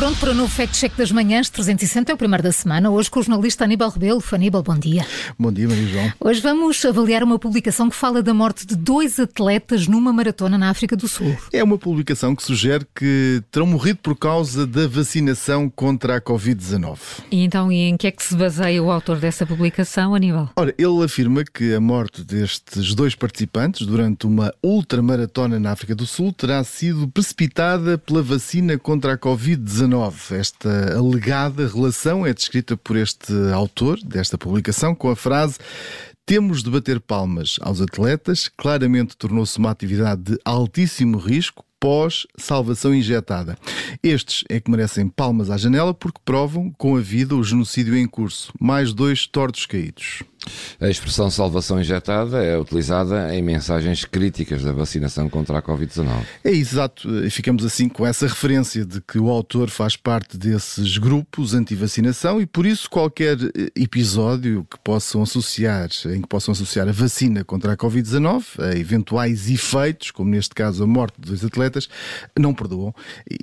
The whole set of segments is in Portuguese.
pronto para o novo Fact Check das Manhãs 360, é o primeiro da semana. Hoje com o jornalista Aníbal Rebelo. Aníbal, bom dia. Bom dia, Maria João. Hoje vamos avaliar uma publicação que fala da morte de dois atletas numa maratona na África do Sul. É uma publicação que sugere que terão morrido por causa da vacinação contra a Covid-19. E então, em que é que se baseia o autor dessa publicação, Aníbal? Ora, ele afirma que a morte destes dois participantes durante uma ultramaratona na África do Sul terá sido precipitada pela vacina contra a Covid-19. Esta alegada relação é descrita por este autor desta publicação com a frase temos de bater palmas aos atletas, claramente tornou-se uma atividade de altíssimo risco pós-salvação injetada. Estes é que merecem palmas à janela porque provam com a vida o genocídio em curso. Mais dois tortos caídos. A expressão salvação injetada é utilizada em mensagens críticas da vacinação contra a Covid-19. É exato, ficamos assim com essa referência de que o autor faz parte desses grupos anti-vacinação e por isso qualquer episódio que possam associar, em que possam associar a vacina contra a Covid-19 a eventuais efeitos, como neste caso a morte de dois atletas, não perdoam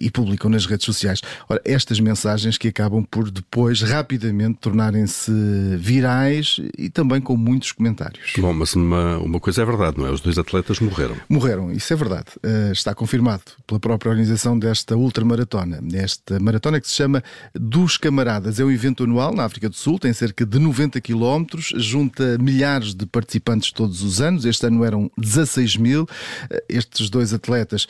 e publicam nas redes sociais. Ora, estas mensagens que acabam por depois rapidamente tornarem-se virais e e também com muitos comentários. Bom, mas uma, uma coisa é verdade, não é? Os dois atletas morreram. Morreram, isso é verdade. Uh, está confirmado pela própria organização desta ultramaratona. Esta maratona que se chama Dos Camaradas. É um evento anual na África do Sul, tem cerca de 90 quilómetros, junta milhares de participantes todos os anos. Este ano eram 16 mil. Uh, estes dois atletas uh,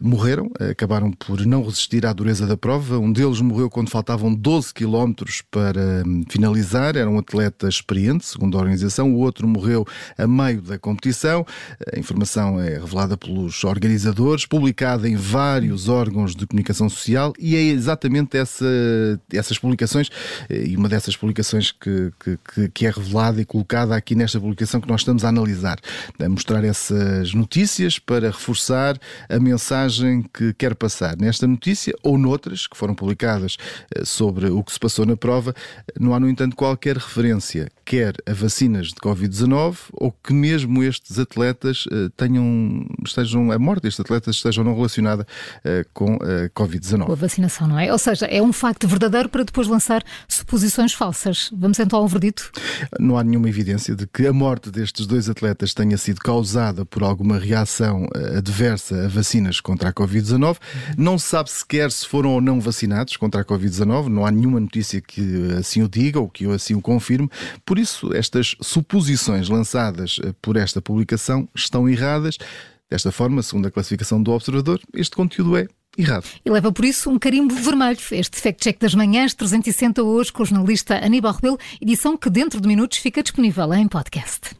morreram, acabaram por não resistir à dureza da prova. Um deles morreu quando faltavam 12 quilómetros para um, finalizar. Era um atleta experiente, segundo a organização, o outro morreu a meio da competição. A informação é revelada pelos organizadores, publicada em vários órgãos de comunicação social e é exatamente essa, essas publicações e uma dessas publicações que, que, que é revelada e colocada aqui nesta publicação que nós estamos a analisar, a mostrar essas notícias para reforçar a mensagem que quer passar. Nesta notícia ou noutras que foram publicadas eh, sobre o que se passou na prova, não há, no entanto, qualquer referência, quer a vacinas de Covid-19 ou que mesmo estes atletas uh, tenham, estejam, a morte destes atletas esteja não relacionada uh, com a Covid-19. Com a vacinação, não é? Ou seja, é um facto verdadeiro para depois lançar suposições falsas. Vamos então ao verdito? Não há nenhuma evidência de que a morte destes dois atletas tenha sido causada por alguma reação eh, adversa a vacinas contra a Covid-19. Não se sabe sequer se foram ou não vacinados contra a Covid-19. Não há nenhuma notícia que assim o diga ou que eu assim o confirme. Por isso, estas suposições lançadas eh, por esta publicação estão erradas. Desta forma, segundo a classificação do observador, este conteúdo é errado. E leva por isso um carimbo vermelho. Este Fact Check das Manhãs 360 hoje com o jornalista Aníbal Rebelo, edição que dentro de minutos fica disponível em podcast.